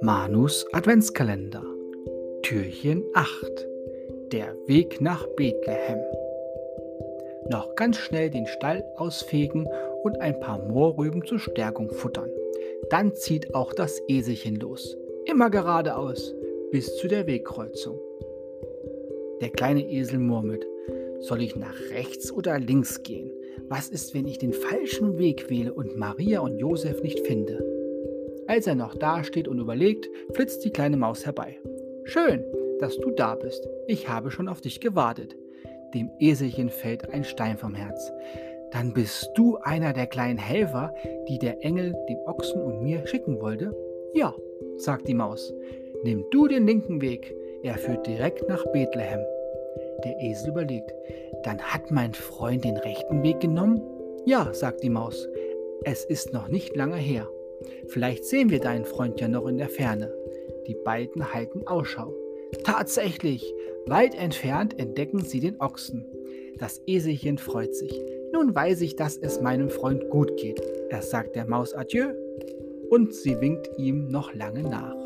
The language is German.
Manus Adventskalender Türchen 8 Der Weg nach Bethlehem Noch ganz schnell den Stall ausfegen und ein paar Mohrrüben zur Stärkung futtern. Dann zieht auch das Eselchen los. Immer geradeaus bis zu der Wegkreuzung. Der kleine Esel murmelt. Soll ich nach rechts oder links gehen? Was ist, wenn ich den falschen Weg wähle und Maria und Josef nicht finde? Als er noch dasteht und überlegt, flitzt die kleine Maus herbei. Schön, dass du da bist. Ich habe schon auf dich gewartet. Dem Eselchen fällt ein Stein vom Herz. Dann bist du einer der kleinen Helfer, die der Engel dem Ochsen und mir schicken wollte? Ja, sagt die Maus. Nimm du den linken Weg. Er führt direkt nach Bethlehem. Der Esel überlegt. Dann hat mein Freund den rechten Weg genommen? Ja, sagt die Maus. Es ist noch nicht lange her. Vielleicht sehen wir deinen Freund ja noch in der Ferne. Die beiden halten Ausschau. Tatsächlich, weit entfernt entdecken sie den Ochsen. Das Eselchen freut sich. Nun weiß ich, dass es meinem Freund gut geht. Er sagt der Maus Adieu und sie winkt ihm noch lange nach.